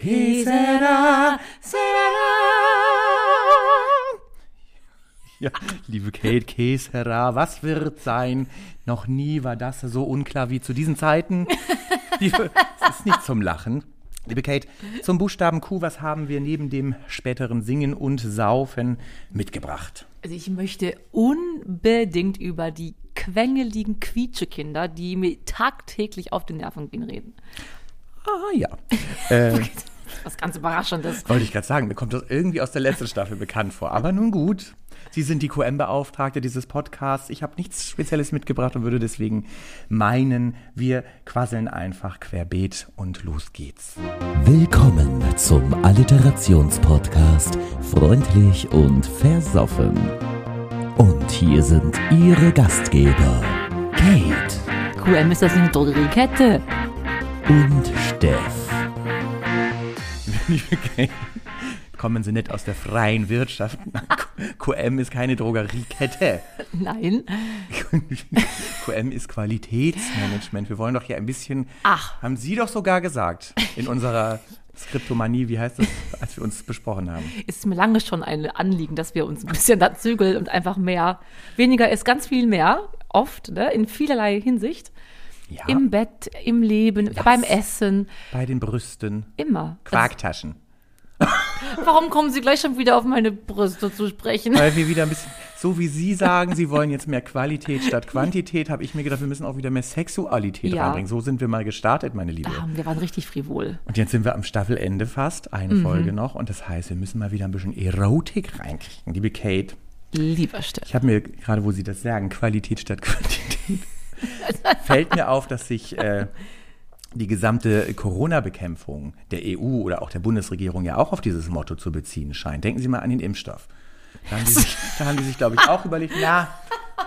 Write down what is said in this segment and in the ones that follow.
Que sera, sera. Ja, liebe Kate, que sera, was wird sein? Noch nie war das so unklar wie zu diesen Zeiten. Liebe, es ist nicht zum Lachen. Liebe Kate, zum Buchstaben Q, was haben wir neben dem späteren Singen und Saufen mitgebracht? Also ich möchte unbedingt über die quengeligen Quietschekinder, die mir tagtäglich auf den Nerven gehen, reden. Ah ja. Äh, Was ganz Überraschendes. wollte ich gerade sagen, mir kommt das irgendwie aus der letzten Staffel bekannt vor. Aber nun gut. Sie sind die QM-Beauftragte dieses Podcasts. Ich habe nichts Spezielles mitgebracht und würde deswegen meinen, wir quasseln einfach querbeet und los geht's. Willkommen zum Alliterationspodcast Freundlich und Versoffen. Und hier sind Ihre Gastgeber Kate QM ist das eine Drogeriekette. Und Steff. Kommen Sie nicht aus der freien Wirtschaft. QM ist keine Drogeriekette. Nein. QM ist Qualitätsmanagement. Wir wollen doch hier ein bisschen. Ach. Haben Sie doch sogar gesagt in unserer Skriptomanie, wie heißt das, als wir uns besprochen haben? Ist mir lange schon ein Anliegen, dass wir uns ein bisschen da zügeln und einfach mehr. Weniger ist ganz viel mehr. Oft, ne? in vielerlei Hinsicht. Ja. Im Bett, im Leben, beim Essen, Bei den Brüsten. immer. Quarktaschen. Also, warum kommen Sie gleich schon wieder auf meine Brüste zu sprechen? Weil wir wieder ein bisschen, so wie Sie sagen, Sie wollen jetzt mehr Qualität statt Quantität, habe ich mir gedacht, wir müssen auch wieder mehr Sexualität Ja. reinbringen. So sind wir mal gestartet, meine Liebe. Ah, wir waren richtig frivol. Und jetzt sind wir am Staffelende fast, eine Mhm. Folge noch. Und das heißt, wir müssen mal wieder ein bisschen Erotik reinkriegen. Liebe Kate, Lieber Steff. ich habe mir gerade, wo Sie das sagen, Qualität statt Quantität, fällt mir auf, dass sich äh, die gesamte Corona-Bekämpfung der EU oder auch der Bundesregierung ja auch auf dieses Motto zu beziehen scheint. Denken Sie mal an den Impfstoff. Da haben die sich, da haben die sich glaube ich, auch überlegt, na,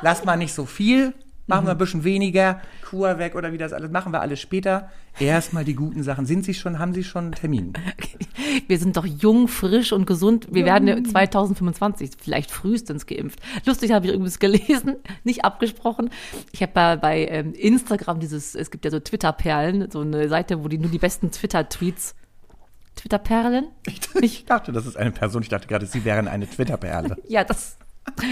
lass mal nicht so viel, machen wir ein bisschen weniger, Kur weg oder wie das alles, machen wir alles später. Erstmal die guten Sachen. Sind Sie schon, haben Sie schon einen Termin? Wir sind doch jung, frisch und gesund. Wir werden ja 2025 vielleicht frühestens geimpft. Lustig habe ich übrigens gelesen, nicht abgesprochen. Ich habe bei, bei ähm, Instagram dieses, es gibt ja so Twitter-Perlen, so eine Seite, wo die nur die besten Twitter-Tweets. Twitter-Perlen? Ich dachte, das ist eine Person, ich dachte gerade, Sie wären eine Twitter-Perle. Ja, das,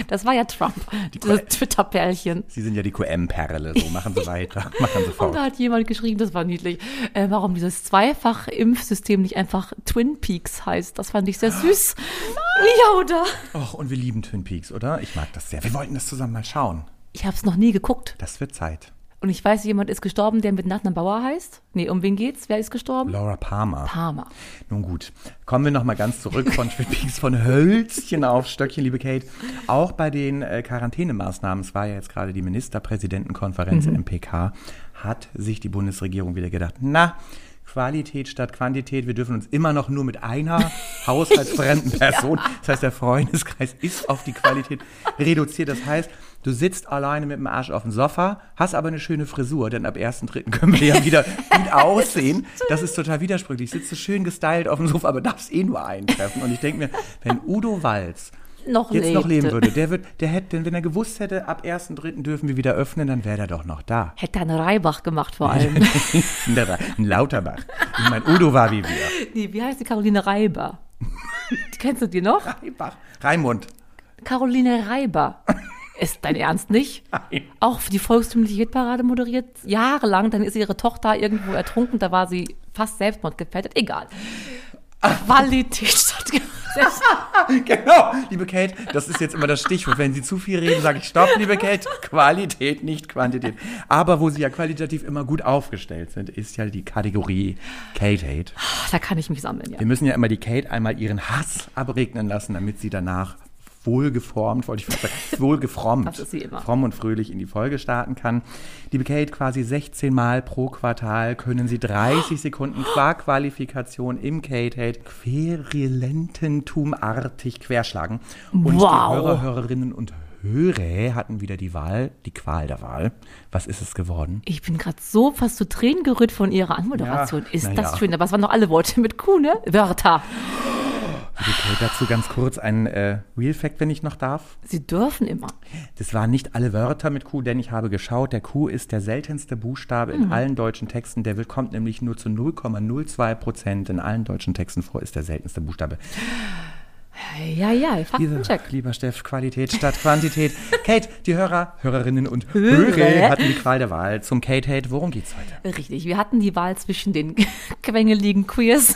das war ja Trump. Die Dieses Twitter-Perlchen. Sie sind ja die QM-Perle, so machen Sie weiter, machen Sie Und fort. da hat jemand geschrieben, das war niedlich, äh, warum dieses Zweifach-Impfsystem nicht einfach Twin Peaks heißt. Das fand ich sehr süß. Ja, oder? Och, und wir lieben Twin Peaks, oder? Ich mag das sehr. Wir wollten das zusammen mal schauen. Ich habe es noch nie geguckt. Das wird Zeit. Und ich weiß, jemand ist gestorben, der mit Nachnamen Bauer heißt. Nee, um wen geht's? Wer ist gestorben? Laura Palmer. Palmer. Nun gut, kommen wir noch mal ganz zurück von Twin Peaks, von Hölzchen auf Stöckchen, liebe Kate. Auch bei den äh, Quarantänemaßnahmen, es war ja jetzt gerade die Ministerpräsidentenkonferenz MPK, hat sich die Bundesregierung wieder gedacht, na, Qualität statt Quantität, wir dürfen uns immer noch nur mit einer haushaltsfremden Person, das heißt, der Freundeskreis ist auf die Qualität reduziert. Das heißt, du sitzt alleine mit dem Arsch auf dem Sofa, hast aber eine schöne Frisur, denn ab 1.3. können wir ja wieder gut aussehen. Das ist total widersprüchlich. Sitzt du schön gestylt auf dem Sofa, aber darfst eh nur eintreffen. Und ich denke mir, wenn Udo Walz Noch jetzt noch leben lebte. würde, der wird, der hätte, denn wenn er gewusst hätte, ab 1.3. dürfen wir wieder öffnen, dann wäre er doch noch da. Hätte eine Reibach gemacht vor allem. Ein Lauterbach. Ich meine, Udo war wie wir. nee, wie heißt die Caroline Reiber? Kennst du die noch? Reibach. Raimund. Caroline Reiber. Ist dein Ernst nicht? Nein. Auch die volkstümliche Hitparade moderiert, jahrelang. Dann ist ihre Tochter irgendwo ertrunken, da war sie fast selbstmordgefährdet. Egal. Qualität statt Genau, liebe Kate, das ist jetzt immer das Stichwort. Wenn Sie zu viel reden, sage ich Stopp, liebe Kate. Qualität, nicht Quantität. Aber wo Sie ja qualitativ immer gut aufgestellt sind, ist ja die Kategorie Kate Hate. Da kann ich mich sammeln, ja. Wir müssen ja immer die Kate einmal ihren Hass abregnen lassen, damit sie danach wohlgeformt, wollte ich sagen, wohlgefrommt, fromm und fröhlich in die Folge starten kann. Liebe Kate, quasi 16 Mal pro Quartal können Sie 30 Sekunden qua Qualifikation im Kate Hate querulententumartig querschlagen. Und die Wow. Hörer, Hörerinnen und Hörer hatten wieder die Wahl, die Qual der Wahl. Was ist es geworden? Ich bin gerade so fast zu Tränen gerührt von ihrer Anmoderation. Ja, ist das ja. schön? Aber es waren doch alle Worte mit Q, ne? Wörter. Kate, dazu ganz kurz ein äh, Real Fact, wenn ich noch darf. Sie dürfen immer. Das waren nicht alle Wörter mit Q, denn ich habe geschaut, der Q ist der seltenste Buchstabe Mhm. in allen deutschen Texten. Der kommt nämlich nur zu 0,02 Prozent in allen deutschen Texten vor, ist der seltenste Buchstabe. Ja, ja, Diese, Faktencheck. lieber Steff, Qualität statt Quantität. Kate, die Hörer, Hörerinnen und Hörer. Hatten die Qual der Wahl zum Kate Hate. Worum geht's heute? Richtig, wir hatten die Wahl zwischen den quengeligen Queers,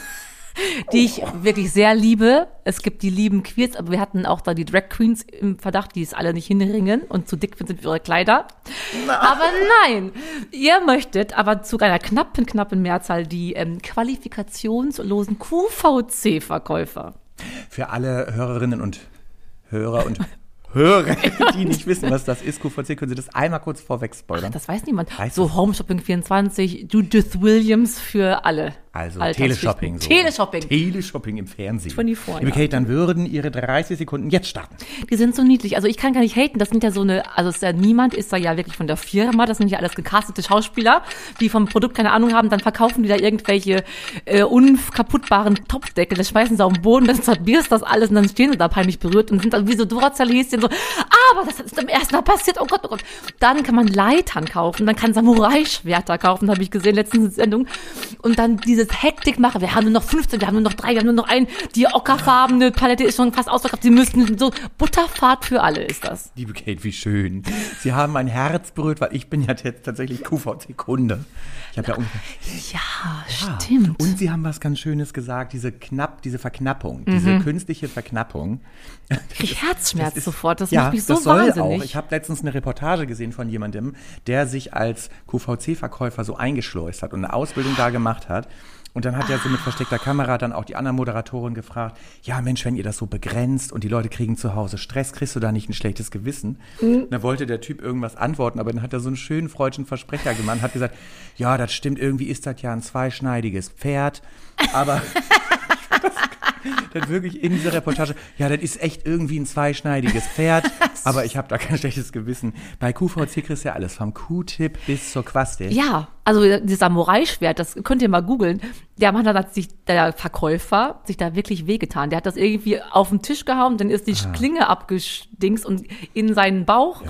die ich wirklich sehr liebe. Es gibt die lieben Queers, aber wir hatten auch da die Drag Queens im Verdacht, die es alle nicht hinringen und zu dick sind für ihre Kleider. Aber nein, ihr möchtet aber zu einer knappen, knappen Mehrzahl die ähm, qualifikationslosen QVC-Verkäufer. Für alle Hörerinnen und Hörer und Hörer, die nicht wissen, was das ist, QVC, können Sie das einmal kurz vorweg spoilern? Das weiß niemand. Weiß so. Home Shopping 24, Judith Williams für alle. Also. Teleshopping. So. Teleshopping. Teleshopping im Fernsehen. 24, Liebe. Kate, dann würden Ihre 30 Sekunden jetzt starten. Die sind so niedlich. Also ich kann gar nicht haten. Das sind ja so eine, also es ist ja niemand ist da ja wirklich von der Firma. Das sind ja alles gecastete Schauspieler, die vom Produkt keine Ahnung haben. Dann verkaufen die da irgendwelche äh, unkaputtbaren Topfdeckel. Das schmeißen sie auf den Boden, dann zerbierst das alles und dann stehen sie da peinlich berührt und sind dann wie so Duracell-Häschen so, aber das ist im ersten Mal passiert. Oh Gott, oh Gott. Dann kann man Leitern kaufen, dann kann Samurai-Schwerter kaufen, habe ich gesehen der Sendung. Und dann dieses Hektik machen. Wir haben nur noch 15, wir haben nur noch drei, wir haben nur noch einen. Die ockerfarbene Palette ist schon fast ausverkauft. Sie müssten so Butterfahrt für alle ist das. Liebe Kate, wie schön. Sie haben mein Herz berührt, weil ich bin ja jetzt tatsächlich QVC-Kunde. Ich habe ja ungefähr Ja, stimmt. Und Sie haben was ganz Schönes gesagt, diese knapp, diese Verknappung, diese Mhm. künstliche Verknappung. Ich Herzschmerz ist- sofort. Das ja, macht mich so das soll wahnsinnig. Auch. Ich habe letztens eine Reportage gesehen von jemandem, der sich als QVC-Verkäufer so eingeschleust hat und eine Ausbildung da gemacht hat. Und dann hat er so mit versteckter Kamera dann auch die anderen Moderatoren gefragt, ja Mensch, wenn ihr das so begrenzt und die Leute kriegen zu Hause Stress, kriegst du da nicht ein schlechtes Gewissen? Mhm. Da wollte der Typ irgendwas antworten, aber dann hat er so einen schönen freudschen Versprecher gemacht, hat gesagt, ja, das stimmt, irgendwie ist das ja ein zweischneidiges Pferd, aber dann wirklich in dieser Reportage, ja, das ist echt irgendwie ein zweischneidiges Pferd, aber ich habe da kein schlechtes Gewissen. Bei QVC kriegst du ja alles, vom Q-Tip bis zur Quaste. Ja, also das Samurai-Schwert, das könnt ihr mal googeln. Der Mann hat sich, der Verkäufer, sich da wirklich wehgetan. Der hat das irgendwie auf den Tisch gehauen, dann ist die Ah. Klinge abgedingst und in seinen Bauch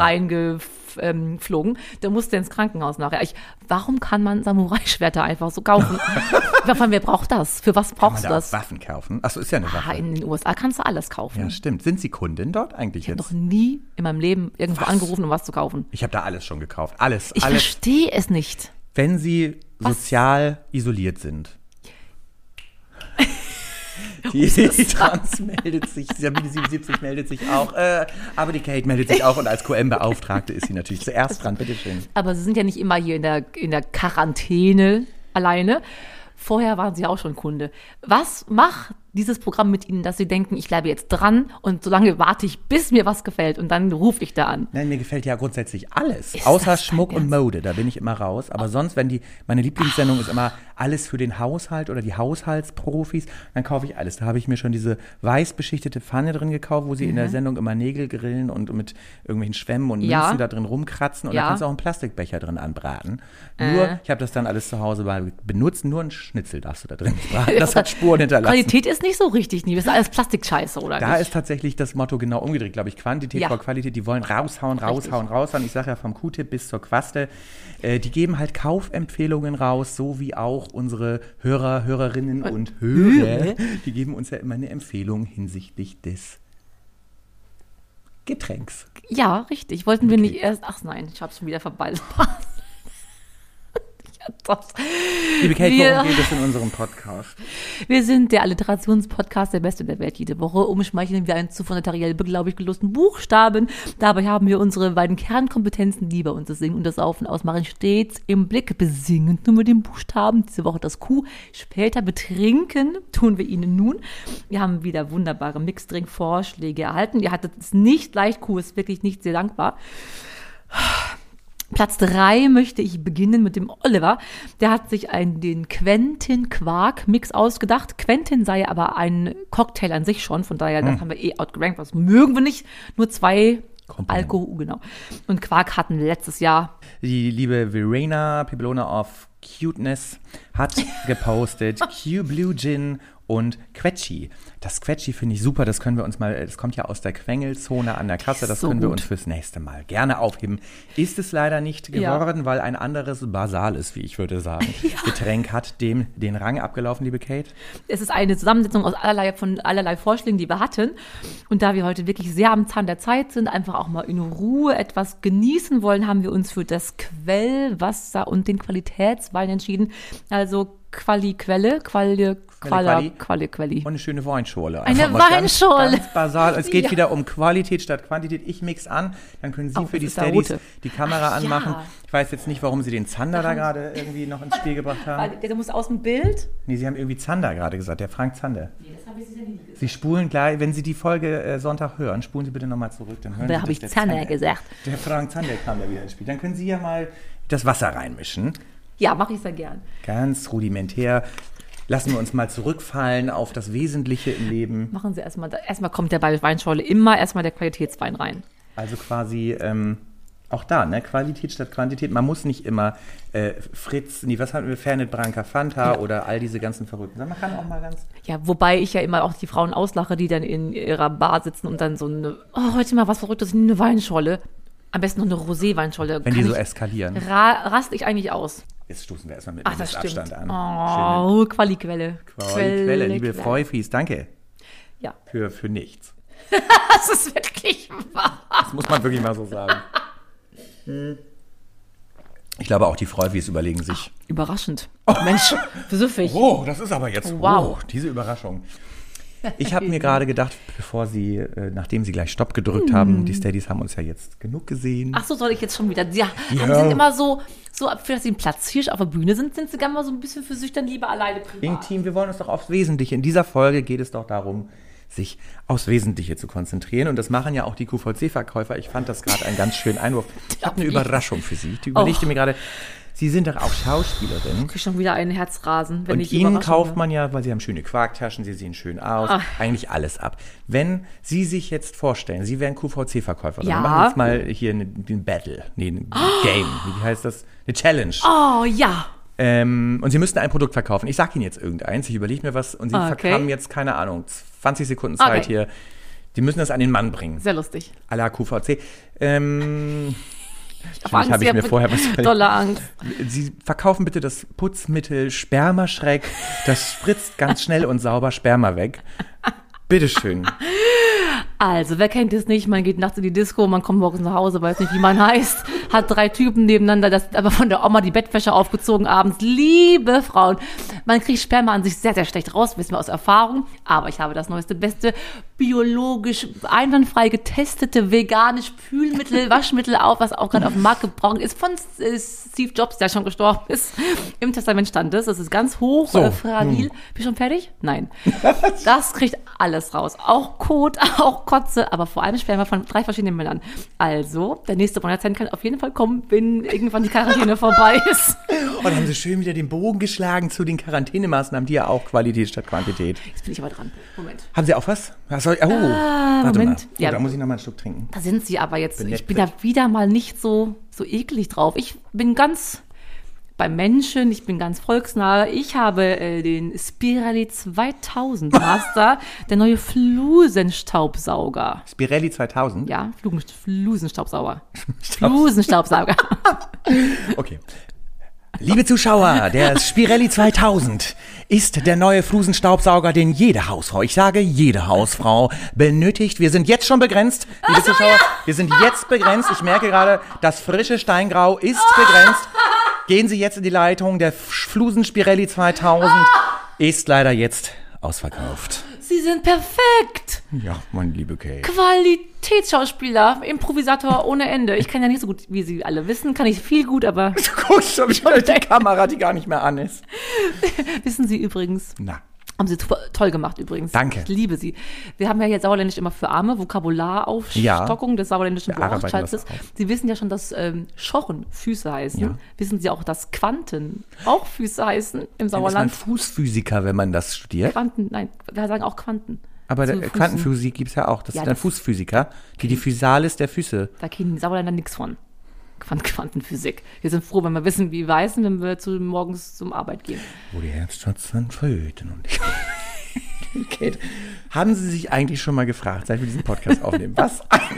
reingeflogen. Der musste ins Krankenhaus nachher. Ich, warum kann man Samurai-Schwerter einfach so kaufen? Allem, wer braucht das? Für was Kann man brauchst du da auch das? Waffen kaufen? Achso, ist ja eine Ah, Waffe. in den USA kannst du alles kaufen. Ja, stimmt. Sind Sie Kundin dort eigentlich ich habe jetzt? noch nie in meinem Leben irgendwo Was? angerufen, um was zu kaufen. Ich habe da alles schon gekauft. Alles, Ich alles. verstehe es nicht. Wenn Sie sozial isoliert sind. Die, die Trans meldet sich, Sabine 77 meldet sich auch, äh, aber die Kate meldet sich auch und als QM-Beauftragte ist sie natürlich zuerst dran. Bitteschön. Aber sie sind ja nicht immer hier in der, in der Quarantäne alleine. Vorher waren sie auch schon Kunde. Was macht dieses Programm mit ihnen, dass sie denken, ich bleibe jetzt dran und solange warte ich, bis mir was gefällt und dann rufe ich da an? Nein, mir gefällt ja grundsätzlich alles. Ist außer Schmuck und? Mode, da bin ich immer raus. Aber sonst, wenn die, meine Lieblingssendung ist immer alles für den Haushalt oder die Haushaltsprofis, dann kaufe ich alles. Da habe ich mir schon diese weiß beschichtete Pfanne drin gekauft, wo sie in der Sendung immer Nägel grillen und mit irgendwelchen Schwämmen und Mhm. Ja. Münzen da drin rumkratzen. Und Ja. da kannst du auch einen Plastikbecher drin anbraten. Nur, Äh. ich habe das dann alles zu Hause benutzt, nur ein Schnitzel darfst du da drin braten. Das hat Spuren hinterlassen. Qualität ist nicht so richtig, nie. Das ist alles Plastikscheiße, oder Da nicht? ist tatsächlich das Motto genau umgedreht, glaube ich. Quantität Ja. vor Qualität. Die wollen raushauen, raushauen, raushauen. Ich sage ja vom Q-Tip bis zur Quaste. Äh, die geben halt Kaufempfehlungen raus, so wie auch unsere Hörer, Hörerinnen und Hörer. Die geben uns ja immer eine Empfehlung hinsichtlich des Getränks. ja, richtig. Wollten wir nicht erst. Ach nein, ich hab's schon wieder verbeißt. Das- Liebe Kate, Wir- worum geht es in unserem Podcast? Wir sind der Alliterationspodcast der Beste der Welt. Jede Woche umschmeicheln wir einen zuvor notariell beglaubigt gelosten Buchstaben. Dabei haben wir unsere beiden Kernkompetenzen, die bei uns das Singen und das Saufen ausmachen, stets im Blick. Besingend nur mit dem Buchstaben. Diese Woche das Q. Später betrinken tun wir Ihnen nun. Wir haben wieder wunderbare Mixdrink-Vorschläge erhalten. Ihr hattet es nicht leicht. Q ist wirklich nicht sehr dankbar. Platz drei möchte ich beginnen mit dem Oliver. Der hat sich einen, den Quentin Quark Mix ausgedacht. Quentin sei aber ein Cocktail an sich schon, von daher, das haben wir eh outgerankt. Was mögen wir nicht? Nur zwei Komponenten. Alkohol, genau. Und Quark hatten letztes Jahr. Die liebe Verena Pibelona of Cuteness hat gepostet Q Blue Gin und Quetschi. Das Quetschi finde ich super, das können wir uns mal, das kommt ja aus der Quengelzone an der Kasse, das So können wir gut. uns fürs nächste Mal gerne aufheben. Ist es leider nicht Ja. geworden, weil ein anderes basales, wie ich würde sagen, Getränk hat dem den Rang abgelaufen, liebe Kate. Es ist eine Zusammensetzung aus allerlei, von allerlei Vorschlägen, die wir hatten. Und da wir heute wirklich sehr am Zahn der Zeit sind, einfach auch mal in Ruhe etwas genießen wollen, haben wir uns für das Quellwasser und den Qualitätswein entschieden. Also Quali-Quelle, Quali, Quala, Quali. Quali-Quelli. Und eine schöne Weinschorle. Eine Einfach mal ganz- Weinschorle. Ganz, basal. Es geht Ja. wieder um Qualität statt Quantität. Ich mix an, dann können Sie Oh, für die Steadies rote. die Kamera Ach, anmachen. ja. Ich weiß jetzt nicht, warum Sie den Zander da gerade irgendwie noch ins Spiel gebracht haben. Weil Der muss aus dem Bild. Nee, Sie haben irgendwie Zander gerade gesagt, der Frank Zander. Nee, das habe ich sicher nie gesagt. Sie spulen gleich, wenn Sie die Folge äh, Sonntag hören, spulen Sie bitte nochmal zurück. Dann hören Da habe ich der Zander Zander- gesagt. Der Frank Zander kam da wieder ins Spiel. Dann können Sie ja mal das Wasser reinmischen. Ja, mache ich sehr gern. Ganz rudimentär. Lassen wir uns mal zurückfallen auf das Wesentliche im Leben. Machen Sie erstmal, da- erstmal kommt der bei Weinschorle immer erstmal der Qualitätswein rein. Also quasi ähm, auch da, ne? Qualität statt Quantität. Man muss nicht immer äh, Fritz, nee, was hatten wir, Fernet Branca Fanta oder all diese ganzen verrückten. Man kann auch mal ganz. Ja, wobei ich ja immer auch die Frauen auslache, die dann in ihrer Bar sitzen und dann so eine, oh, heute mal was Verrücktes, eine Weinscholle. Am besten noch eine Rosé-Weinscholle. Wenn die Kann so ich- eskalieren. Ra raste ich eigentlich aus. Jetzt stoßen wir erstmal mit Ach, das Abstand stimmt. an. Oh, Quali-Quelle. Schöne Quelle, liebe. Freufis, danke. Ja, Für, für nichts. das ist wirklich wahr. Das muss man wirklich mal so sagen. Hm. Ich glaube, auch die Freufis überlegen sich. Überraschend. Mensch, süffig. Oh, das ist aber jetzt Wow. oh, diese Überraschung. Ich habe mir gerade gedacht, bevor Sie, äh, nachdem Sie gleich Stopp gedrückt haben, die Steadies haben uns ja jetzt genug gesehen. Ach so, soll ich jetzt schon wieder? Ja, Ja. sind immer so, so, für dass sie ein Platzhirsch auf der Bühne sind, sind sie gerne mal so ein bisschen für sich dann lieber alleine privat. Intim, wir wollen uns doch aufs Wesentliche. In dieser Folge geht es doch darum, sich aufs Wesentliche zu konzentrieren. Und das machen ja auch die QVC-Verkäufer. Ich fand das gerade einen ganz schönen Einwurf. Ich habe eine Überraschung für Sie. Die überlegte Och. mir gerade, Sie sind doch auch Schauspielerin. Ich schon wieder einen Herzrasen, wenn Und ich Ihnen kauft man ja, weil Sie haben schöne Quarktaschen, Sie sehen schön aus, Ach. eigentlich alles ab. Wenn Sie sich jetzt vorstellen, Sie wären QVC-Verkäuferin, Ja. wir machen jetzt mal hier ein, ein Battle, nee, ein Game, wie heißt das? Eine Challenge. Oh, ja. Ähm, und Sie müssten ein Produkt verkaufen. Ich sag Ihnen jetzt irgendeins, ich überlege mir was und Sie Ah, okay. verkamen jetzt, keine Ahnung, 20 Sekunden Zeit Okay. hier. Die müssen das an den Mann bringen. Sehr lustig. À la QVC. Ähm, Natürlich habe ich mir vorher was. Dolle Angst. Sie verkaufen bitte das Putzmittel Spermaschreck. Das spritzt ganz schnell und sauber Sperma weg. Bitteschön. Also, wer kennt es nicht? Man geht nachts in die Disco, man kommt morgens nach Hause, weiß nicht, wie man heißt, hat drei Typen nebeneinander, das aber von der Oma die Bettwäsche aufgezogen abends. Liebe Frauen, man kriegt Sperma an sich sehr, sehr schlecht raus, wissen wir aus Erfahrung. Aber ich habe das neueste, beste, biologisch einwandfrei getestete vegane Spülmittel, Waschmittel auf, was auch gerade auf dem Markt gebraucht ist, von äh, Steve Jobs, der schon gestorben ist. Im Testament stand es. Das ist ganz hoch, So, äh, fragil. Bist du schon fertig? Nein. Das kriegt alles raus. Auch Kot, auch Kotze, aber vor allem Sperma von drei verschiedenen Männern. Also, der nächste Monatszeit kann auf jeden Fall kommen, wenn irgendwann die Quarantäne vorbei ist. Und dann haben Sie schön wieder den Bogen geschlagen zu den Quarantänemaßnahmen, die ja auch Qualität statt Quantität. Jetzt bin ich aber dran. Moment. Haben Sie auch was? was soll, oh, warte Ah, Moment. mal. Oh, Ja. Da muss ich noch mal einen Schluck trinken. Da sind sie aber jetzt. Bin ich bin da wieder mal nicht so, so eklig drauf. Ich bin ganz beim Menschen, ich bin ganz volksnah. Ich habe äh, den Spirelli 2000 Master, der neue Flusenstaubsauger. Spirelli 2000. Ja, Flusenstaubsauger. Flusenstaubsauger. Okay. Liebe Zuschauer, der Spirelli 2000 ist der neue Flusenstaubsauger, den jede Hausfrau, ich sage jede Hausfrau, benötigt. Wir sind jetzt schon begrenzt, liebe Zuschauer, wir sind jetzt begrenzt. Ich merke gerade, das frische Steingrau ist begrenzt. Gehen Sie jetzt in die Leitung. Der Flusenspirelli 2000 ist leider jetzt ausverkauft. Sie sind perfekt. Ja, mein liebe Kate. Qualitätsschauspieler, Improvisator ohne Ende. Ich kann ja nicht so gut, wie Sie alle wissen, kann ich viel gut, aber Du guckst schon wieder die Kamera, die gar nicht mehr an ist. wissen Sie übrigens, Na, Haben Sie to- toll gemacht übrigens. Danke. Ich liebe Sie. Wir haben ja jetzt Sauerländisch immer für Arme, Vokabularaufstockung des sauerländischen Wortschatzes. Sie wissen ja schon, dass ähm, Schochen Füße heißen. Ja. Wissen Sie auch, dass Quanten auch Füße heißen im dann ist man Sauerland? Fußphysiker, wenn man das studiert. Quanten, nein, wir sagen auch Quanten. Aber der. Quantenphysik gibt's ja auch. Das Ja, ist ein das- Fußphysiker, die die Physalis der Füße. Da kennen die Sauerländer nichts von. Quant Quantenphysik. Wir sind froh, wenn wir wissen, wie wir heißen, wenn wir zu, morgens zum Arbeit gehen. Wo die sind Föten und ich. Kate, haben Sie sich eigentlich schon mal gefragt, seit wir diesen Podcast aufnehmen, was eine,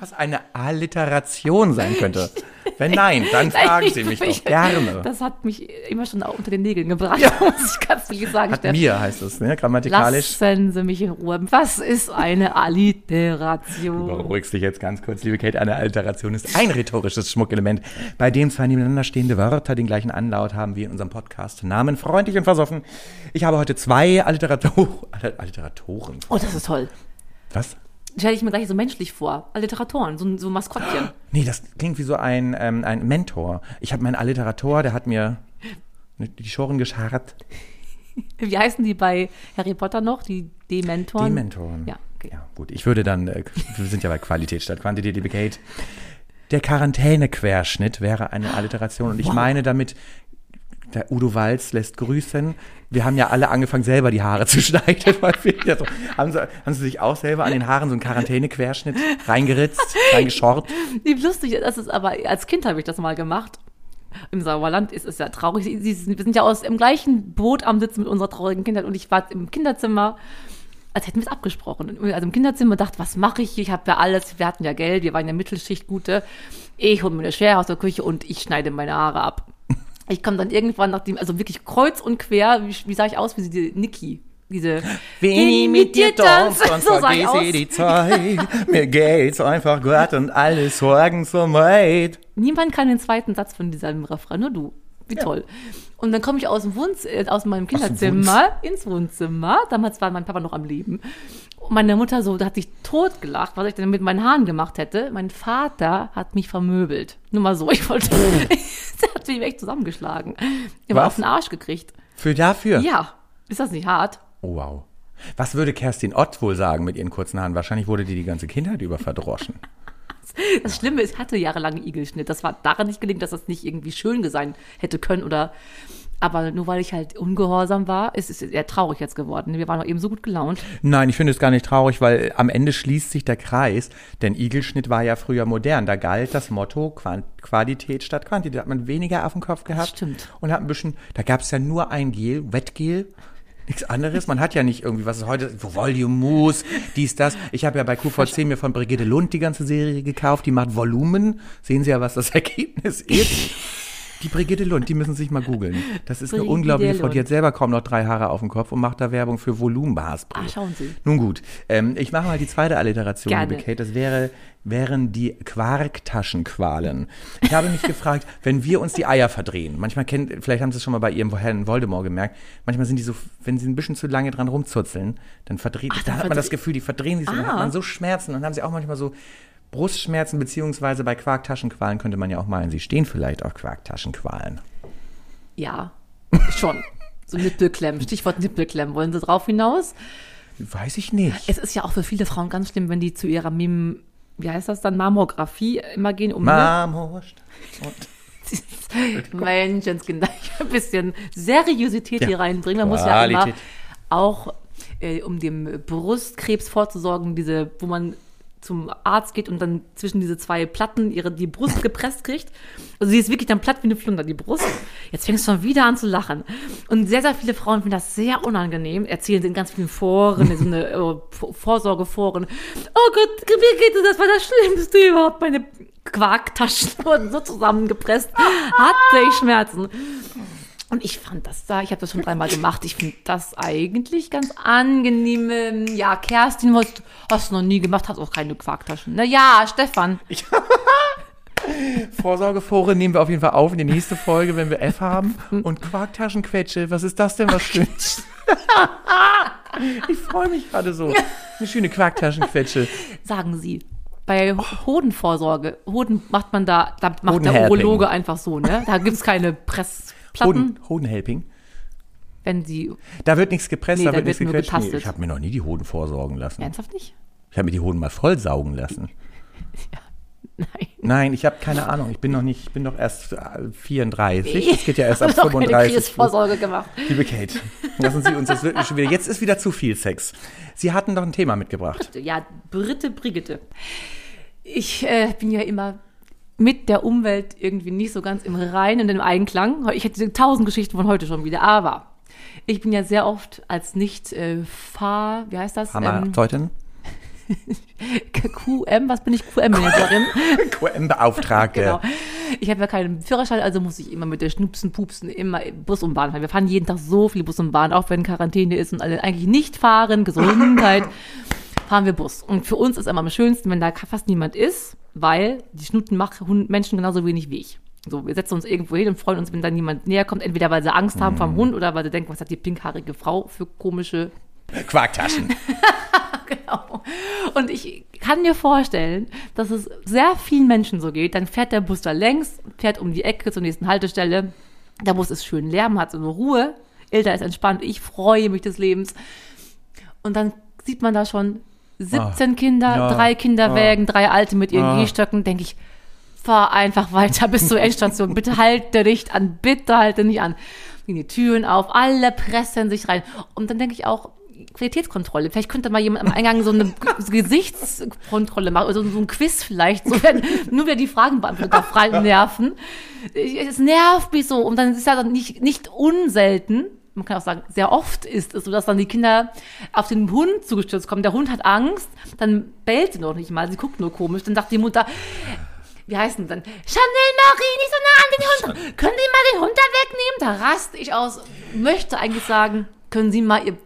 was eine Alliteration sein könnte? Wenn nein, dann fragen Sie mich doch gerne. Das hat mich immer schon auch unter den Nägeln gebracht, muss ich ganz ehrlich sagen. Hat Steff. mir heißt es, ne? grammatikalisch. Lassen Sie mich in Ruhe. Was ist eine Alliteration? Beruhigst dich jetzt ganz kurz, liebe Kate. Eine Alliteration ist ein rhetorisches Schmuckelement, bei dem zwei nebeneinander stehende Wörter den gleichen Anlaut haben wie in unserem Podcast. Namen freundlich und versoffen. Ich habe heute zwei Alliterator Alliteratoren. Oh, das ist toll. Was? Stelle ich mir gleich so menschlich vor. Alliteratoren, so, so Maskottchen. Nee, das klingt wie so ein, ähm, ein Mentor. Ich habe meinen Alliterator, der hat mir die Schoren gescharrt. Wie heißen die bei Harry Potter noch? Die Dementoren? Dementoren. Ja, okay. Ja, gut. Ich würde dann, äh, wir sind ja bei Qualität statt Quantität, liebe Kate. Der Quarantäne-Querschnitt wäre eine Alliteration. Und ich meine damit, der Udo Walz lässt grüßen. Wir haben ja alle angefangen, selber die Haare zu schneiden. Weil wir ja so, haben, sie, haben Sie sich auch selber an den Haaren so einen Quarantäne-Querschnitt reingeritzt, reingeschort? Wie lustig, das ist aber, als Kind habe ich das mal gemacht. Im Sauerland ist es ja traurig. Sie, sie, wir sind ja aus im gleichen Boot am Sitzen mit unserer traurigen Kindheit und ich war im Kinderzimmer, als hätten wir es abgesprochen. Also im Kinderzimmer dachte, was mache ich? hier? Ich habe ja alles, wir hatten ja Geld, wir waren in der Mittelschicht gute. Ich hole mir eine Schere aus der Küche und ich schneide meine Haare ab. Ich komme dann irgendwann nach dem, also wirklich kreuz und quer, wie, wie sah ich aus, wie die Niki. Diese ich mit dir tanze, dann so aus. vergesse die Zeit. Mir geht's einfach gut und alle Sorgen so weit. Niemand kann den zweiten Satz von diesem Refrain, nur du. Wie toll. Und dann komme ich aus dem Wohnz äh, aus meinem Kinderzimmer ins Wohnzimmer. Damals war mein Papa noch am Leben. Und meine Mutter so, da hat sich totgelacht, was ich denn mit meinen Haaren gemacht hätte. Mein Vater hat mich vermöbelt. Nur mal so, ich wollte. Hat mich echt zusammengeschlagen. Er war Was? auf den Arsch gekriegt. Für dafür? Ja. Ist das nicht hart? Oh, wow. Was würde Kerstin Ott wohl sagen mit ihren kurzen Haaren? Wahrscheinlich wurde die die ganze Kindheit über verdroschen. Das Schlimme ist, ich hatte jahrelang Igelschnitt. Das war daran nicht gelingt, dass das nicht irgendwie schön sein hätte können oder. Aber nur weil ich halt ungehorsam war, ist es eher traurig jetzt geworden. Wir waren doch eben so gut gelaunt. Nein, ich finde es gar nicht traurig, weil am Ende schließt sich der Kreis. Denn Igelschnitt war ja früher modern. Da galt das Motto Qualität statt Quantität. Da hat man weniger auf dem Kopf gehabt. stimmt. Und hat ein bisschen, da gab es ja nur ein Gel, Wettgel. Nichts anderes. Man hat ja nicht irgendwie, was ist heute, Volume Mousse, dies, das. Ich habe ja bei QVC mir von Brigitte Lund die ganze Serie gekauft. Die macht Volumen. Sehen Sie ja, was das Ergebnis ist. Die Brigitte Lund, die müssen sich mal googeln. Das ist eine Brigitte unglaubliche Frau. Die Lund. hat selber kaum noch drei Haare auf dem Kopf und macht da Werbung für Volumenhaarspray. Ah, schauen Sie. Nun gut, ähm, ich mache mal die zweite Alliteration, Gerne. liebe Kate. Das wäre, wären die Quarktaschenqualen. Ich habe mich gefragt, wenn wir uns die Eier verdrehen, manchmal kennt, vielleicht haben Sie es schon mal bei Ihrem Herrn Voldemort gemerkt, manchmal sind die so, wenn Sie ein bisschen zu lange dran rumzuzeln, dann verdreht, Ach, da dann hat man das Gefühl, die verdrehen sich, so, dann Ah. hat man so Schmerzen, dann haben Sie auch manchmal so Brustschmerzen, beziehungsweise bei Quarktaschenqualen könnte man ja auch meinen, Sie stehen vielleicht auf Quarktaschenqualen. Ja, schon. So Nippelklemmen. Stichwort Nippelklemmen. Wollen Sie drauf hinaus? Weiß ich nicht. Es ist ja auch für viele Frauen ganz schlimm, wenn die zu ihrer Mim, wie heißt das dann, Mammographie immer gehen, um Marmorst. Menschenskinder, ein bisschen Seriosität Ja. hier reinbringen. Man muss ja immer Qualität. auch, äh, um dem Brustkrebs vorzusorgen, diese, wo man zum Arzt geht und dann zwischen diese zwei Platten ihre, die Brust gepresst kriegt. Also sie ist wirklich dann platt wie eine Flunder, die Brust. Jetzt fängst du schon wieder an zu lachen. Und sehr, sehr viele Frauen finden das sehr unangenehm, erzählen in ganz vielen Foren, in so eine äh, Vorsorgeforen. Oh Gott, wie geht es? Das war das Schlimmste überhaupt. Meine Quarktaschen wurden so zusammengepresst. Hatte ich Schmerzen. Und ich fand das da, ich habe das schon dreimal gemacht, ich finde das eigentlich ganz angenehm. Ja, Kerstin, was hast du noch nie gemacht, hast auch keine Quarktaschen. Na ja, Stefan. Vorsorgefore nehmen wir auf jeden Fall auf in die nächste Folge, wenn wir F haben. Und Quarktaschenquetsche, was ist das denn, was schönes? ich freue mich gerade so. Eine schöne Quarktaschenquetsche. sagen Sie. Bei Hodenvorsorge, Hoden macht man da, da macht der. Urologe einfach so, ne? Da gibt's keine Pressplatten, Hoden, Hodenhelping. wenn Sie, Da wird nichts gepresst, Nee, da wird nichts gequetscht. Nee, ich habe mir noch nie die Hoden vorsorgen lassen. ernsthaft nicht? Ich habe mir die Hoden mal voll saugen lassen. Nein. Nein, ich habe keine Ahnung. Ich bin noch nicht, ich bin doch erst äh, 34. Das geht ja erst ab Ich habe 35. Krebsvorsorge gemacht. Liebe Kate, lassen Sie uns das wirklich schon wieder. Jetzt ist wieder zu viel Sex. Sie hatten doch ein Thema mitgebracht. Ja, Britte Brigitte. Ich äh, bin ja immer mit der Umwelt irgendwie nicht so ganz im Reinen und im Einklang. Ich hätte tausend Geschichten von heute schon wieder, aber Ich bin ja sehr oft als nicht äh, Fahr, wie heißt das? Ähm, Pharmazeutin? QM, was bin ich? QM-Managerin. QM-Beauftragte. genau. Ich habe ja keinen Führerschein, also muss ich immer mit der Schnupsen, Pupsen immer Bus und Bahn fahren. Wir fahren jeden Tag so viel Bus und Bahn, auch wenn Quarantäne ist und alle eigentlich nicht fahren, Gesundheit, fahren wir Bus. Und für uns ist immer am schönsten, wenn da fast niemand ist, weil die Schnuten machen Menschen genauso wenig wie ich. So, wir setzen uns irgendwo hin und freuen uns, wenn da niemand näher kommt, entweder weil sie Angst haben vom Hund oder weil sie denken, was hat die pinkhaarige Frau für komische Quarktaschen. Genau. Und ich kann mir vorstellen, dass es sehr vielen Menschen so geht. Dann fährt der Bus da längs, fährt um die Ecke zur nächsten Haltestelle. Der Bus ist schön leer, man hat so eine Ruhe. Ilda ist entspannt, ich freue mich des Lebens. Und dann sieht man da schon 17 Kinder, Ah. Ja. drei Kinderwägen, drei Alte mit ihren Ah. Gehstöcken. Denke ich, fahr einfach weiter bis zur Endstation. Bitte halte nicht an, bitte halte nicht an. Gehen die Türen auf, alle pressen sich rein. Und dann denke ich auch, Qualitätskontrolle. Vielleicht könnte mal jemand am Eingang so eine Gesichtskontrolle machen oder so, so ein Quiz vielleicht. So werden nur wieder die Fragen beantwortet auf Nerven. Es nervt mich so. Und dann ist ja dann nicht, nicht unselten, man kann auch sagen, sehr oft ist es so, dass dann die Kinder auf den Hund zugestürzt kommen. Der Hund hat Angst, dann bellt sie noch nicht mal, sie guckt nur komisch. Dann sagt die Mutter, wie heißt denn dann? Chanel Marie, nicht so nah an den Hund. Können Sie mal den Hund da wegnehmen? Da raste ich aus. Möchte eigentlich sagen, können Sie mal Ihr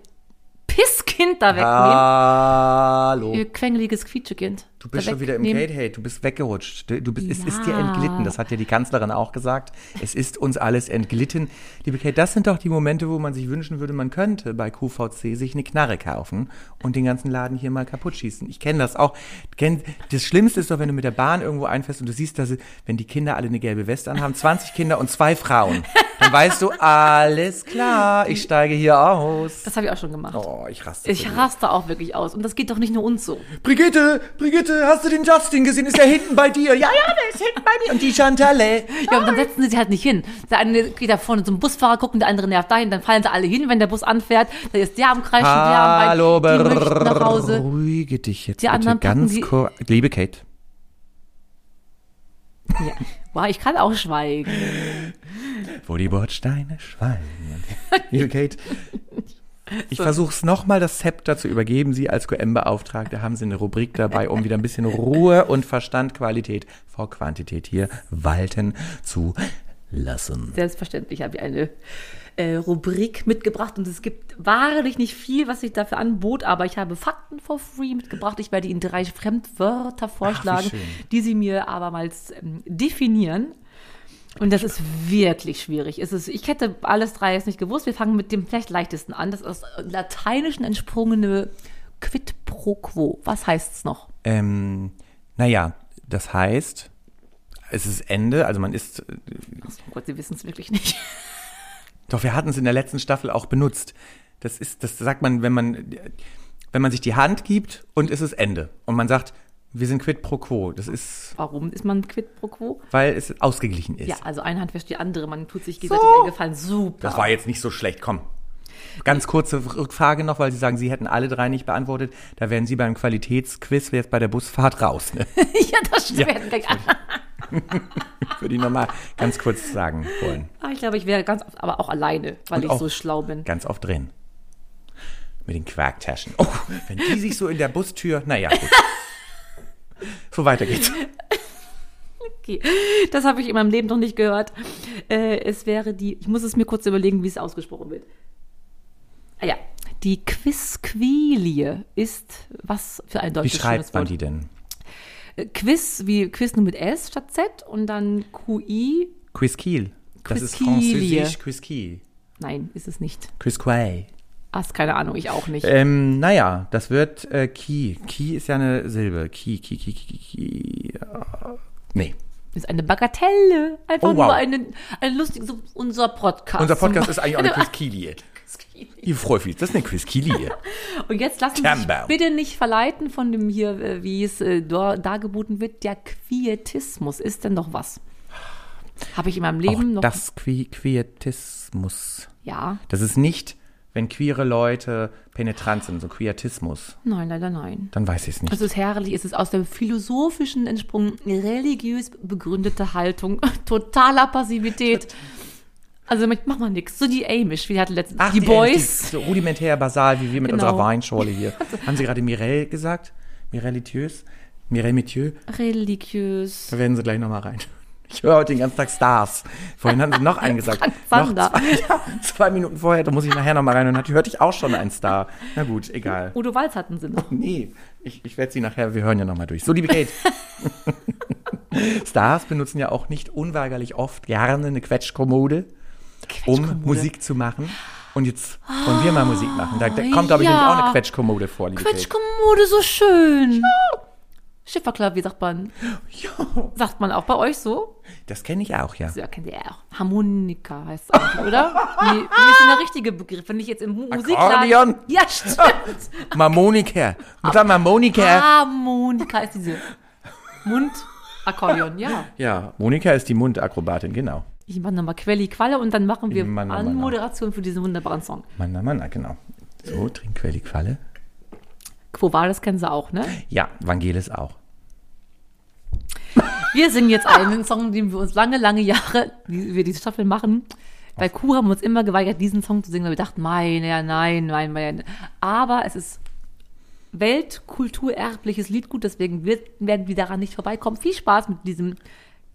Pisskind da wegnehmen? Hallo. Ihr quengeliges Quietschekind. Du bist schon wieder im. Gate, hey, du bist weggerutscht. Du bist, Es ist dir Ja. entglitten, das hat ja die Kanzlerin auch gesagt. Es ist uns alles entglitten. Liebe Kate, das sind doch die Momente, wo man sich wünschen würde, man könnte bei QVC sich eine Knarre kaufen und den ganzen Laden hier mal kaputt schießen. Ich kenne das auch. Das Schlimmste ist doch, wenn du mit der Bahn irgendwo einfährst und du siehst, dass wenn die Kinder alle eine gelbe Weste anhaben, 20 Kinder und zwei Frauen, dann weißt du, alles klar, ich steige hier aus. Das habe ich auch schon gemacht. Oh, ich raste. Ich raste auch wirklich aus. Und das geht doch nicht nur uns so. Brigitte, Brigitte, hast du den Justin gesehen? Ist der hinten bei dir? Ja, ja, der ist hinten bei mir. Und die Chantalet. Ja, und dann setzen sie sich halt nicht hin. Der eine geht da vorne zum Busfahrer gucken, der andere nervt dahin, dann fallen sie alle hin, wenn der Bus anfährt. Da ist der am Kreischen, der am Wein. Hallo, die möchten nach Hause. beruhige dich jetzt Die bitte ganz kurz. Liebe Kate, Ja. Wow, ich kann auch schweigen. wo die Bordsteine schwallen. Liebe Kate, ich versuche es nochmal, das Zepter zu übergeben. Sie als QM-Beauftragte haben Sie eine Rubrik dabei, um wieder ein bisschen Ruhe und Verstand, Qualität vor Quantität hier walten zu lassen. Selbstverständlich habe ich eine äh, Rubrik mitgebracht und es gibt wahrlich nicht viel, was sich dafür anbot, aber ich habe Fakten for free mitgebracht. Ich werde Ihnen drei Fremdwörter vorschlagen, schön. die Sie mir abermals ähm, definieren. Und das ist wirklich schwierig. Es ist, ich hätte alles drei jetzt nicht gewusst. Wir fangen mit dem vielleicht leichtesten an. Das ist aus Lateinischen entsprungene Quid pro quo. Was heißt es noch? Ähm, naja, das heißt, es ist Ende, also man ist Oh Gott, Sie wissen es wirklich nicht. Doch, wir hatten es in der letzten Staffel auch benutzt. Das ist, das sagt man, wenn man, wenn man sich die Hand gibt und es ist Ende. Und man sagt, wir sind quid pro quo. Das ist, Warum ist man Quid pro quo? weil es ausgeglichen ist. Ja, also eine Hand wäscht die andere. Man tut sich gegenseitig einen Gefallen. Super. Das war jetzt nicht so schlecht, komm. Ganz kurze Rückfrage noch, weil Sie sagen, Sie hätten alle drei nicht beantwortet. Da wären Sie beim Qualitätsquiz jetzt bei der Busfahrt raus. Ne? ja, das stimmt. Würde ich nochmal ganz kurz sagen wollen. Ah, ich glaube, ich wäre ganz oft, aber auch alleine, weil Und ich auch so schlau bin. Ganz oft drin. Mit den Quarktaschen. Oh, wenn die sich so in der Bustür, naja, gut. So weiter geht's. Okay. Das habe ich in meinem Leben noch nicht gehört. Äh, es wäre die, ich muss es mir kurz überlegen, wie es ausgesprochen wird. Ah ja, die Quizquilie ist was für ein Wie deutsches schreibt schönes man Wort. die denn? Äh, Quiz, wie Quiz nur mit S statt Z und dann QI. Quizkiel. Das ist französisch Quizkiel. Nein, ist es nicht. Quizquay. Ach, keine Ahnung, ich auch nicht. Ähm, naja, das wird äh, Ki. Ki ist ja eine Silbe. Ki, Ki, Ki, Ki, Ki. Ja. Nee. ist eine Bagatelle. Einfach Oh, wow. nur eine, eine lustige, so unser Podcast. Unser Podcast ist eigentlich auch eine Quizkilie. Die Freufis, das ist eine Quizkilie. Und jetzt lassen Sie sich bitte nicht verleiten von dem hier, äh, wie es äh, da- dargeboten wird, der Quietismus. Ist denn noch was? Habe ich in meinem Auch Leben noch. das Qui Quietismus. ja, Das ist nicht, wenn queere Leute penetrant sind, so Quietismus. nein, leider nein. Dann weiß ich es nicht. Es ist herrlich, es ist aus der philosophischen entsprungen, religiös begründete Haltung, totaler Passivität. Also damit macht man nichts. So die Amish, wie die hatten letztens. Ach, die, Boys. Die, so rudimentär basal, wie wir mit Genau. unserer Weinschorle hier. Haben Sie gerade Mireille gesagt? Mirellitiös? Mireille Mathieu? Religiös. Da werden Sie gleich nochmal rein. Ich höre heute den ganzen Tag Stars. Vorhin haben Sie noch einen gesagt. Noch zwei, ja, zwei Minuten vorher, da muss ich nachher nochmal rein. Und dann hörte ich auch schon einen Star. Na gut, egal. Udo Walz hatten sie noch. Nee, ich, ich werde sie nachher, wir hören ja nochmal durch. So, liebe Kate. Stars benutzen ja auch nicht unweigerlich oft gerne eine Quetschkommode, um Quetschkommode. Musik zu machen. Und jetzt wollen wir mal Musik machen. Da, da kommt, glaube ich, ja. nämlich auch eine Quetschkommode vor, liebe Quetschkommode, so schön. Schifferklavier sagt man. Ja, Sagt man auch bei euch so? das kenne ich auch, ja. Ja, kennt ihr auch. Harmonika heißt es eigentlich, oder? Nee, wie ist denn der richtige Begriff? Wenn ich jetzt im Mu- Musikladen... Akkordeon. Ja, stimmt. Marmonika. Mutter Ah. Marmonika. Harmonika ist diese Mundakkordeon, ja. Ja, Monika ist die Mundakrobatin, genau. Ich mache nochmal Quelli Qualle und dann machen wir Mann, Mann, Mann. Anmoderation für diesen wunderbaren Song. Mann, Mann, Mann, genau. So, Trinkquelle, Qualle. Quo Vadis kennen sie auch, ne? Ja, Vangelis auch. Wir singen jetzt einen Song, den wir uns lange, lange Jahre, die wir diese Staffel machen. Bei Kuh haben wir uns immer geweigert, diesen Song zu singen, weil wir dachten, mein, ja, nein, nein, nein. Aber es ist weltkulturerbliches Liedgut, deswegen werden wir daran nicht vorbeikommen. Viel Spaß mit diesem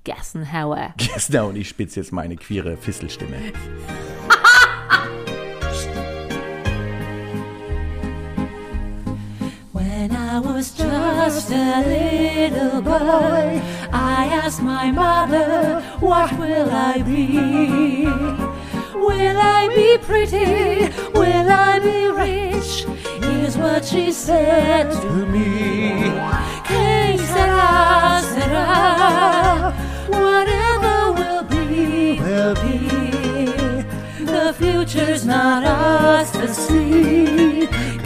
Gassenhauer. Gestern und ich spitze jetzt meine queere Fisselstimme. I was just a little boy, I asked my mother, What will I be? Will I be pretty? Will I be rich? Here's what she said to me. Que sera, sera. Whatever will be, will be. The future's not us to see.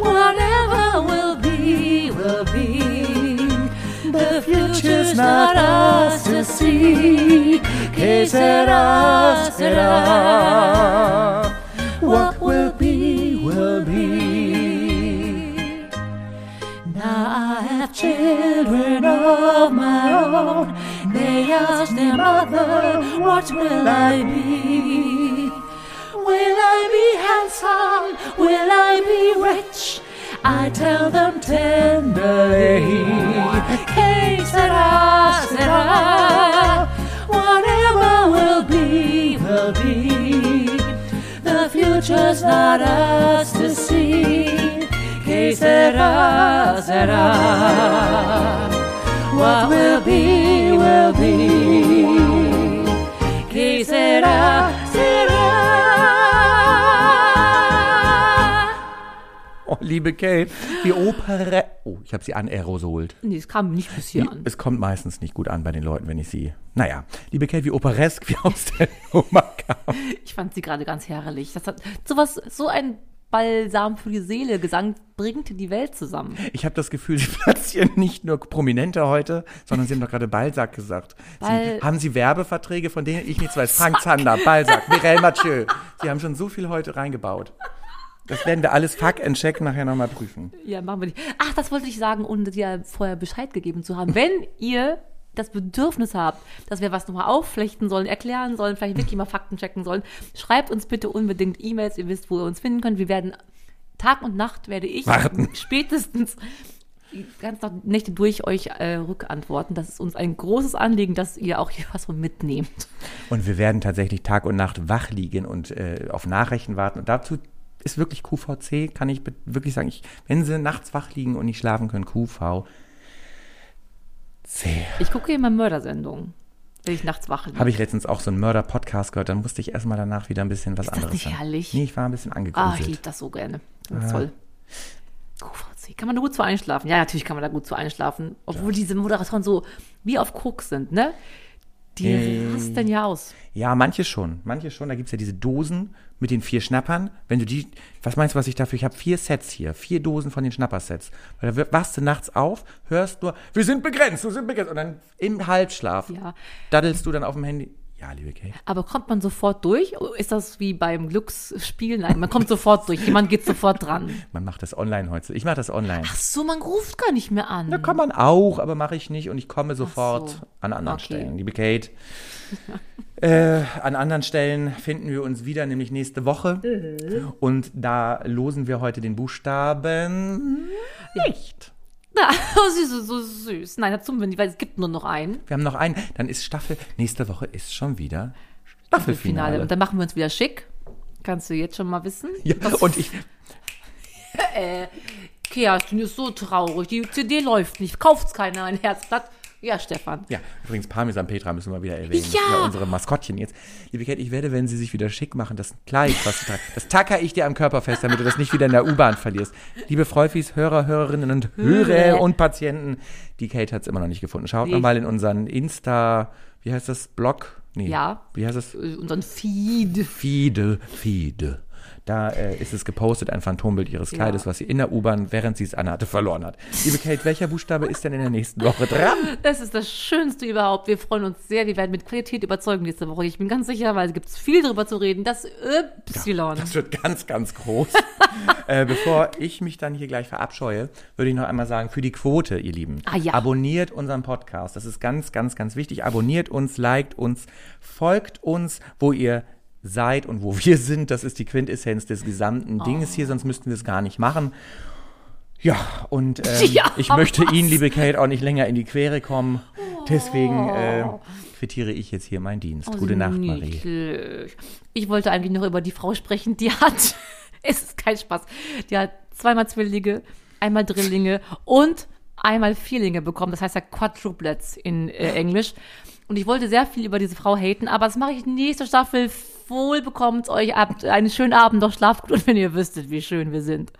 Whatever will be, will be. The future's not us to see. Que sera, sera. What will be, will be. Now I have children of my own. They ask their mother, What will I be? Will I be handsome? Will I be rich? I tell them tenderly, Que sera. Whatever will be, will be. The future's not us to see. Que sera, sera. What will be, will be. Liebe Kate, die Opere. Oh, ich habe sie anerosolt. Nee, es kam nicht bis hier an. Es kommt meistens nicht gut an bei den Leuten, wenn ich sie. Naja, liebe Kate, wie operesk wir aus der Nummer kamen. Ich fand sie gerade ganz herrlich. Das hat sowas, so ein Balsam für die Seele Gesang bringt die Welt zusammen. Ich habe das Gefühl, Sie platzieren nicht nur Prominente heute, sondern Sie haben doch gerade Balzac gesagt. Bal- Sie, haben Sie Werbeverträge, von denen ich nichts weiß? Frank Zander, Balzac, Mireille Mathieu. Sie haben schon so viel heute reingebaut. Das werden wir alles fuck and check nachher nochmal prüfen. Ja, machen wir nicht. Ach, das wollte ich sagen, ohne dir vorher Bescheid gegeben zu haben. Wenn ihr das Bedürfnis habt, dass wir was nochmal aufflechten sollen, erklären sollen, vielleicht wirklich mal Fakten checken sollen, schreibt uns bitte unbedingt E-Mails. Ihr wisst, wo ihr uns finden könnt. Wir werden Tag und Nacht werde ich Warten. spätestens die ganze Nacht- Nächte durch euch äh, rückantworten. Das ist uns ein großes Anliegen, dass ihr auch hier was von mitnehmt. Und wir werden tatsächlich Tag und Nacht wach liegen und äh, auf Nachrichten warten. Und dazu ist wirklich QVC, kann ich wirklich sagen, ich, wenn Sie nachts wach liegen und nicht schlafen können, QV. C. Ich gucke immer Mördersendungen, wenn ich nachts wach liege. Habe ich letztens auch so einen Mörder-Podcast gehört, dann musste ich erstmal danach wieder ein bisschen was das anderes nicht herrlich? Nee, ich war ein bisschen Ah, ich angegruselt. liebe das so gerne. Das ist toll. QVC. Kann man da gut zu einschlafen? Ja, natürlich kann man da gut zu einschlafen. Obwohl diese Moderatoren so wie auf Krux sind, ne? Die Äh, rasten ja aus. Ja, manche schon. Manche schon. Da gibt's ja diese Dosen mit den vier Schnappern. Wenn du die, was meinst du, was ich dafür, ich habe vier Sets hier, vier Dosen von den Schnappersets. Weil da wachst du nachts auf, hörst nur, wir sind begrenzt, wir sind begrenzt. Und dann im Halbschlaf Ja. daddelst du dann auf dem Handy. Ja, liebe Kate. Aber kommt man sofort durch? Ist das wie beim Glücksspiel? Nein, man kommt sofort durch. Jemand geht sofort dran. Man macht das online heute. Ich mache das online. Ach so, man ruft gar nicht mehr an. Da kann man auch, aber mache ich nicht und ich komme sofort so. an anderen Okay. Stellen. Liebe Kate, äh, an anderen Stellen finden wir uns wieder, nämlich nächste Woche. Mhm. Und da losen wir heute den Buchstaben nicht. Sie ist so, süß. Nein, das tun wir nicht, weil es gibt nur noch einen. Wir haben noch einen. Dann ist Staffel. Nächste Woche ist schon wieder Finale. Staffelfinale. Und dann machen wir uns wieder schick. Kannst du jetzt schon mal wissen? Ja, und ich, Kerstin ist so traurig. Die CD läuft nicht. Kauft's keiner ein Herzblatt. Ja, Stefan. ja, übrigens Parmesan Petra müssen wir wieder erwähnen. Ja. Sind unsere Maskottchen jetzt. Liebe Kate, ich werde, wenn sie sich wieder schick machen, das Kleid, was sie tragen, das tacker ich dir am Körper fest, damit du das nicht wieder in der U-Bahn verlierst. Liebe Freufis, Hörer, Hörerinnen und Hörer und Patienten, die Kate hat es immer noch nicht gefunden. Schaut Nee. noch mal in unseren Insta, wie heißt das, Blog? Nee. Ja. Wie heißt das? Äh, Unseren Feed. Feede, Feede. Da äh, ist es gepostet, ein Phantombild ihres Kleides, was sie in der U-Bahn, während sie es anhatte, verloren hat. Liebe Kate, welcher Buchstabe ist denn in der nächsten Woche dran? Das ist das Schönste überhaupt. Wir freuen uns sehr. Wir werden mit Qualität überzeugen nächste Woche. Ich bin ganz sicher, weil es gibt viel darüber zu reden. Das Y. Das wird ganz, ganz groß. äh, bevor ich mich dann hier gleich verabscheue, würde ich noch einmal sagen, für die Quote, ihr Lieben, Ah, ja. abonniert unseren Podcast. Das ist ganz, ganz, ganz wichtig. Abonniert uns, liked uns, folgt uns, wo ihr seid und wo wir sind. Das ist die Quintessenz des gesamten Dinges hier, sonst müssten wir es gar nicht machen. Ja, und ähm, Ja, ich möchte was? Ihnen, liebe Kate, auch nicht länger in die Quere kommen. Deswegen äh, quittiere ich jetzt hier meinen Dienst. Oh, Gute Nacht, Marie. niedlich. Ich wollte eigentlich noch über die Frau sprechen, die hat, es ist kein Spaß, die hat zweimal Zwillinge, einmal Drillinge und einmal Vierlinge bekommen. Das heißt ja Quadruplets in äh, Englisch. Und ich wollte sehr viel über diese Frau haten, aber das mache ich nächste Staffel. Wohl bekommt euch ab. Einen schönen Abend, doch schlaft gut, wenn ihr wüsstet, wie schön wir sind.